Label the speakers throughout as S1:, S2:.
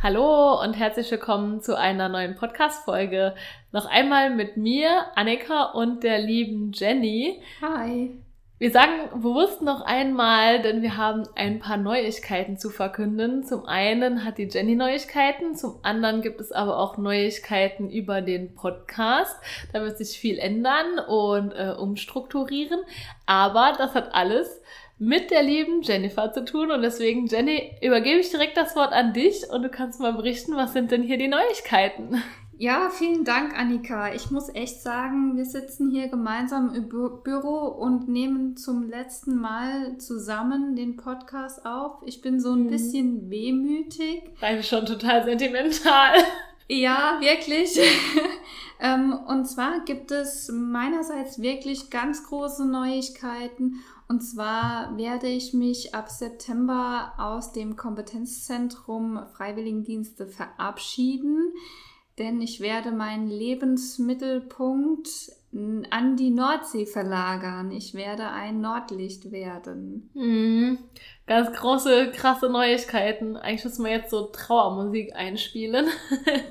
S1: Hallo und herzlich willkommen zu einer neuen Podcast-Folge. Noch einmal mit mir, Annika und der lieben Jenny.
S2: Hi.
S1: Wir sagen bewusst noch einmal, denn wir haben ein paar Neuigkeiten zu verkünden. Zum einen hat die Jenny Neuigkeiten, zum anderen gibt es aber auch Neuigkeiten über den Podcast. Da wird sich viel ändern und äh, umstrukturieren. Aber das hat alles mit der lieben Jennifer zu tun und deswegen, Jenny, übergebe ich direkt das Wort an dich und du kannst mal berichten, was sind denn hier die Neuigkeiten?
S2: Ja, vielen Dank, Annika. Ich muss echt sagen, wir sitzen hier gemeinsam im Bü Büro und nehmen zum letzten Mal zusammen den Podcast auf. Ich bin so ein mhm. bisschen wehmütig.
S1: Weil schon total sentimental.
S2: Ja, wirklich. ähm, und zwar gibt es meinerseits wirklich ganz große Neuigkeiten. Und zwar werde ich mich ab September aus dem Kompetenzzentrum Freiwilligendienste verabschieden denn ich werde meinen Lebensmittelpunkt an die Nordsee verlagern. Ich werde ein Nordlicht werden.
S1: Mhm. Ganz große, krasse Neuigkeiten. Eigentlich müssen wir jetzt so Trauermusik einspielen.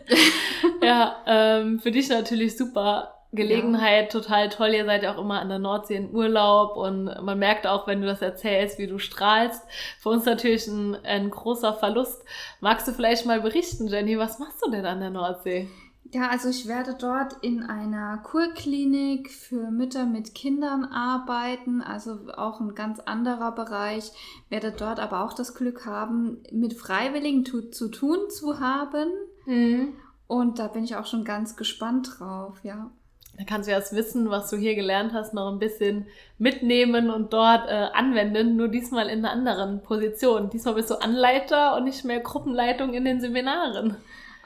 S1: ja, ähm, für dich natürlich super Gelegenheit ja. total toll. Ihr seid ja auch immer an der Nordsee in Urlaub und man merkt auch, wenn du das erzählst, wie du strahlst. Für uns natürlich ein, ein großer Verlust. Magst du vielleicht mal berichten, Jenny, was machst du denn an der Nordsee?
S2: Ja, also ich werde dort in einer Kurklinik für Mütter mit Kindern arbeiten, also auch ein ganz anderer Bereich. Werde dort aber auch das Glück haben, mit Freiwilligen zu, zu tun zu haben. Mhm. Und da bin ich auch schon ganz gespannt drauf, ja.
S1: Da kannst du ja das Wissen, was du hier gelernt hast, noch ein bisschen mitnehmen und dort äh, anwenden, nur diesmal in einer anderen Position. Diesmal bist du Anleiter und nicht mehr Gruppenleitung in den Seminaren.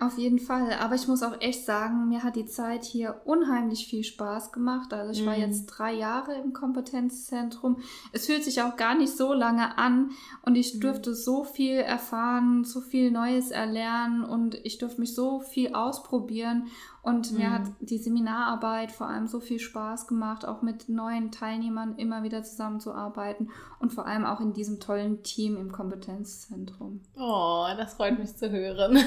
S2: Auf jeden Fall. Aber ich muss auch echt sagen, mir hat die Zeit hier unheimlich viel Spaß gemacht. Also ich war mhm. jetzt drei Jahre im Kompetenzzentrum. Es fühlt sich auch gar nicht so lange an und ich mhm. durfte so viel erfahren, so viel Neues erlernen und ich durfte mich so viel ausprobieren. Und mhm. mir hat die Seminararbeit vor allem so viel Spaß gemacht, auch mit neuen Teilnehmern immer wieder zusammenzuarbeiten und vor allem auch in diesem tollen Team im Kompetenzzentrum.
S1: Oh, das freut mich zu hören.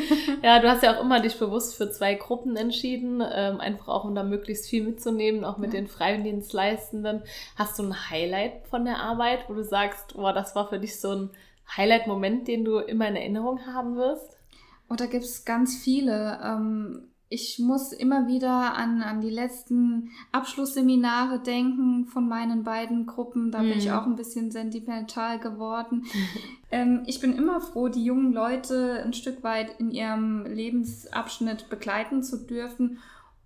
S1: ja, du hast ja auch immer dich bewusst für zwei Gruppen entschieden, ähm, einfach auch um da möglichst viel mitzunehmen, auch mit ja. den Freiwilligendienstleistenden. Hast du ein Highlight von der Arbeit, wo du sagst, boah, das war für dich so ein Highlight-Moment, den du immer in Erinnerung haben wirst?
S2: Oh, da gibt es ganz viele. Ähm, ich muss immer wieder an, an die letzten Abschlussseminare denken von meinen beiden Gruppen. Da mhm. bin ich mhm. auch ein bisschen sentimental geworden. ähm, ich bin immer froh, die jungen Leute ein Stück weit in ihrem Lebensabschnitt begleiten zu dürfen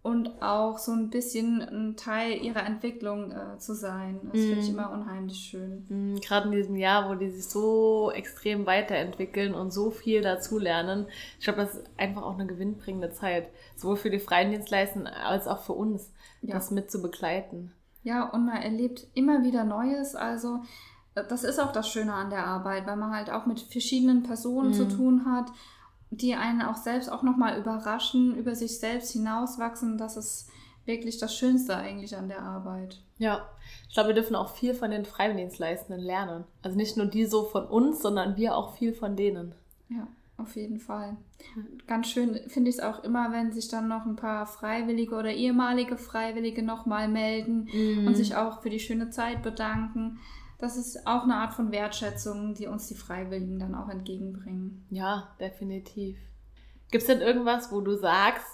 S2: und auch so ein bisschen ein Teil ihrer Entwicklung äh, zu sein. Das mm. finde ich mhm. immer unheimlich schön.
S1: Mm, Gerade in diesem Jahr, wo die sich so extrem weiterentwickeln und so viel dazulernen. Ich glaube, das ist einfach auch eine gewinnbringende Zeit, sowohl für die freien Dienstleister als auch für uns, ja. das mit zu begleiten.
S2: Ja, und man erlebt immer wieder Neues. Also äh, das ist auch das Schöne an der Arbeit, weil man halt auch mit verschiedenen Personen mm. zu mhm. tun hat die einen auch selbst auch nochmal überraschen, über sich selbst hinauswachsen. Das ist wirklich das Schönste eigentlich an der Arbeit.
S1: Ja, ich glaube, wir dürfen auch viel von den Freiwilligendienstleistenden lernen. Also nicht nur die so von uns, sondern wir auch viel von denen.
S2: Ja, auf jeden Fall. Ganz schön finde ich es auch immer, wenn sich dann noch ein paar Freiwillige oder ehemalige Freiwillige nochmal melden mhm. und sich auch für die schöne Zeit bedanken das ist auch eine Art von Wertschätzung, die uns die Freiwilligen dann auch entgegenbringen.
S1: Ja, definitiv. Gibt es denn irgendwas, wo du sagst,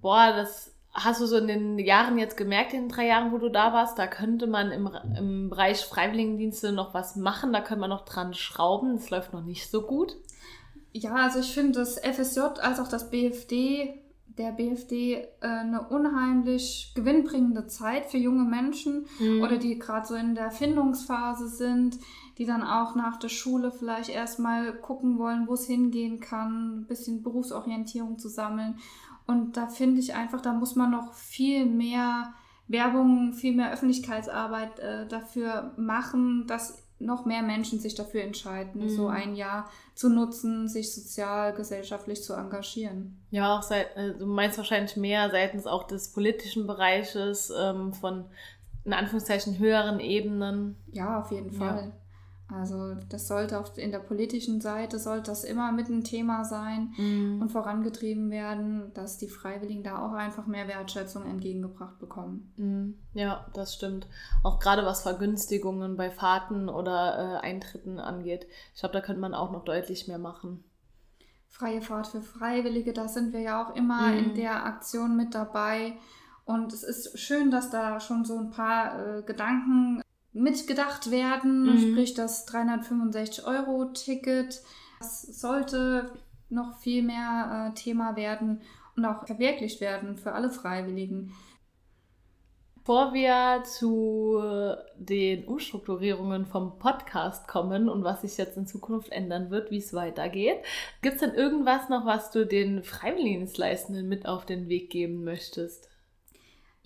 S1: boah, das hast du so in den Jahren jetzt gemerkt, in den drei Jahren, wo du da warst, da könnte man im, im Bereich Freiwilligendienste noch was machen, da könnte man noch dran schrauben, das läuft noch nicht so gut?
S2: Ja, also ich finde das FSJ als auch das BFD der BFD äh, eine unheimlich gewinnbringende Zeit für junge Menschen mhm. oder die gerade so in der Findungsphase sind, die dann auch nach der Schule vielleicht erstmal gucken wollen, wo es hingehen kann, ein bisschen Berufsorientierung zu sammeln. Und da finde ich einfach, da muss man noch viel mehr Werbung, viel mehr Öffentlichkeitsarbeit äh, dafür machen, dass noch mehr Menschen sich dafür entscheiden, mhm. so ein Jahr zu nutzen, sich sozial, gesellschaftlich zu engagieren.
S1: Ja, auch seit, äh, du meinst wahrscheinlich mehr seitens auch des politischen Bereiches, ähm, von in Anführungszeichen höheren Ebenen.
S2: Ja, auf jeden Fall. Ja. Also das sollte auf, in der politischen Seite sollte das immer mit ein Thema sein mm. und vorangetrieben werden, dass die Freiwilligen da auch einfach mehr Wertschätzung entgegengebracht bekommen.
S1: Mm. Ja, das stimmt. Auch gerade was Vergünstigungen bei Fahrten oder äh, Eintritten angeht. Ich glaube, da könnte man auch noch deutlich mehr machen.
S2: Freie Fahrt für Freiwillige, da sind wir ja auch immer mm. in der Aktion mit dabei. Und es ist schön, dass da schon so ein paar äh, Gedanken mitgedacht werden, mhm. sprich das 365-Euro-Ticket. Das sollte noch viel mehr äh, Thema werden und auch verwirklicht werden für alle Freiwilligen.
S1: Bevor wir zu den Umstrukturierungen vom Podcast kommen und was sich jetzt in Zukunft ändern wird, wie es weitergeht, gibt es denn irgendwas noch, was du den Freiwilligendienstleistenden mit auf den Weg geben möchtest?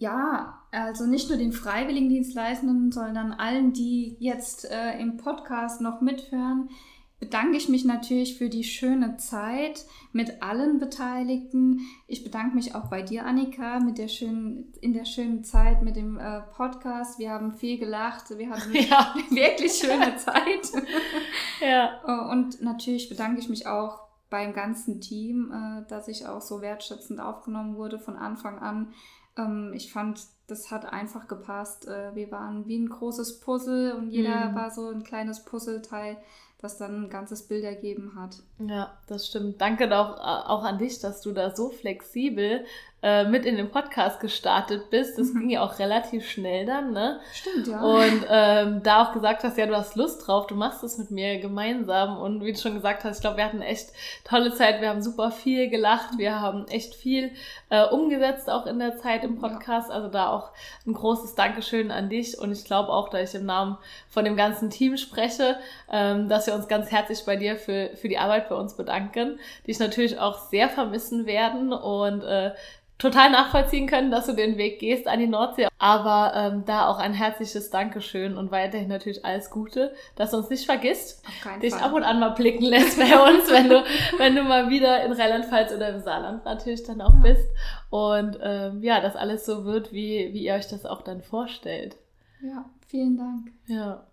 S2: Ja, also nicht nur den Freiwilligendienstleistenden, sondern allen, die jetzt äh, im Podcast noch mithören, bedanke ich mich natürlich für die schöne Zeit mit allen Beteiligten. Ich bedanke mich auch bei dir, Annika, mit der schönen, in der schönen Zeit mit dem äh, Podcast. Wir haben viel gelacht, wir hatten ja. wirklich schöne Zeit. ja. Äh, und natürlich bedanke ich mich auch beim ganzen Team, äh, dass ich auch so wertschätzend aufgenommen wurde von Anfang an. Ähm, ich fand, das hat einfach gepasst. Äh, wir waren wie ein großes Puzzle und jeder mhm. war so ein kleines Puzzleteil, das dann ein ganzes Bild ergeben hat.
S1: Ja, das stimmt. Danke auch, auch an dich, dass du da so flexibel äh, mit in den Podcast gestartet bist. Das mhm. ging ja auch relativ schnell dann, ne?
S2: Stimmt, ja.
S1: Und ähm, da auch gesagt hast, ja, du hast Lust drauf, du machst es mit mir gemeinsam. Und wie du schon gesagt hast, ich glaube, wir hatten echt tolle Zeit. Wir haben super viel gelacht. Wir haben echt viel äh, umgesetzt, auch in der Zeit im Podcast. Ja. Also da auch ein großes Dankeschön an dich. Und ich glaube auch, da ich im Namen von dem ganzen Team spreche, ähm, dass wir uns ganz herzlich bei dir für, für die Arbeit bei uns bedanken, die ich natürlich auch sehr vermissen werden. Und äh, total nachvollziehen können, dass du den Weg gehst an die Nordsee. Aber ähm, da auch ein herzliches Dankeschön und weiterhin natürlich alles Gute, dass du uns nicht vergisst, dich Fall. ab und an mal blicken lässt bei uns, wenn du, wenn du mal wieder in Rheinland-Pfalz oder im Saarland natürlich dann auch bist. Und ähm, ja, dass alles so wird, wie, wie ihr euch das auch dann vorstellt.
S2: Ja, vielen Dank.
S1: Ja.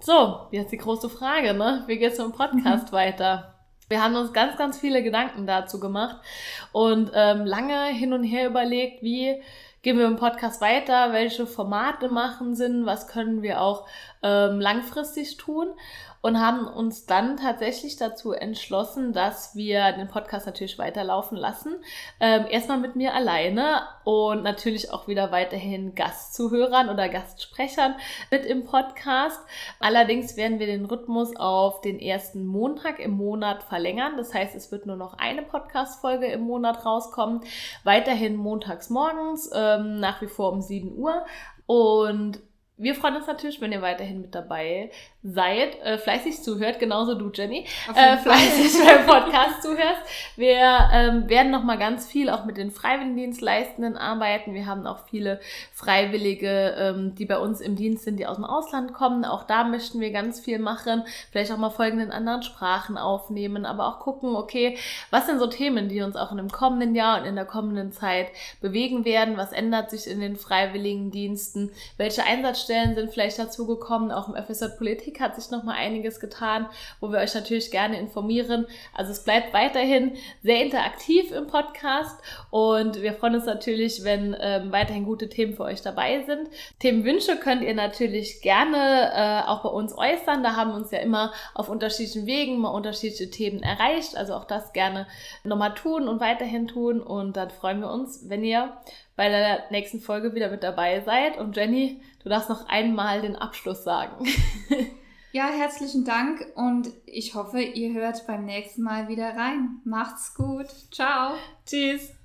S1: So, jetzt die große Frage, ne? Wie geht's mit dem Podcast mhm. weiter? Wir haben uns ganz, ganz viele Gedanken dazu gemacht und ähm, lange hin und her überlegt, wie gehen wir im Podcast weiter, welche Formate machen Sinn, was können wir auch ähm, langfristig tun und haben uns dann tatsächlich dazu entschlossen, dass wir den Podcast natürlich weiterlaufen lassen. Ähm, erstmal mit mir alleine und natürlich auch wieder weiterhin Gastzuhörern oder Gastsprechern mit im Podcast. Allerdings werden wir den Rhythmus auf den ersten Montag im Monat verlängern. Das heißt, es wird nur noch eine Podcast-Folge im Monat rauskommen. Weiterhin montags morgens, ähm, nach wie vor um 7 Uhr. Und wir freuen uns natürlich, wenn ihr weiterhin mit dabei seid, äh, fleißig zuhört, genauso du, Jenny, äh, fleißig beim Podcast zuhörst. Wir ähm, werden noch mal ganz viel auch mit den Freiwilligendienstleistenden arbeiten. Wir haben auch viele Freiwillige, ähm, die bei uns im Dienst sind, die aus dem Ausland kommen. Auch da möchten wir ganz viel machen. Vielleicht auch mal Folgen in anderen Sprachen aufnehmen, aber auch gucken, okay, was sind so Themen, die uns auch in dem kommenden Jahr und in der kommenden Zeit bewegen werden? Was ändert sich in den Freiwilligendiensten? Welche Einsatzstellen sind vielleicht dazugekommen? Auch im FSJ Politik hat sich noch mal einiges getan, wo wir euch natürlich gerne informieren. Also es bleibt weiterhin sehr interaktiv im Podcast und wir freuen uns natürlich, wenn ähm, weiterhin gute Themen für euch dabei sind. Themenwünsche könnt ihr natürlich gerne äh, auch bei uns äußern. Da haben wir uns ja immer auf unterschiedlichen Wegen mal unterschiedliche Themen erreicht. Also auch das gerne nochmal tun und weiterhin tun. Und dann freuen wir uns, wenn ihr bei der nächsten Folge wieder mit dabei seid. Und Jenny, du darfst noch einmal den Abschluss sagen.
S2: Ja, herzlichen Dank und ich hoffe, ihr hört beim nächsten Mal wieder rein. Macht's gut. Ciao.
S1: Tschüss.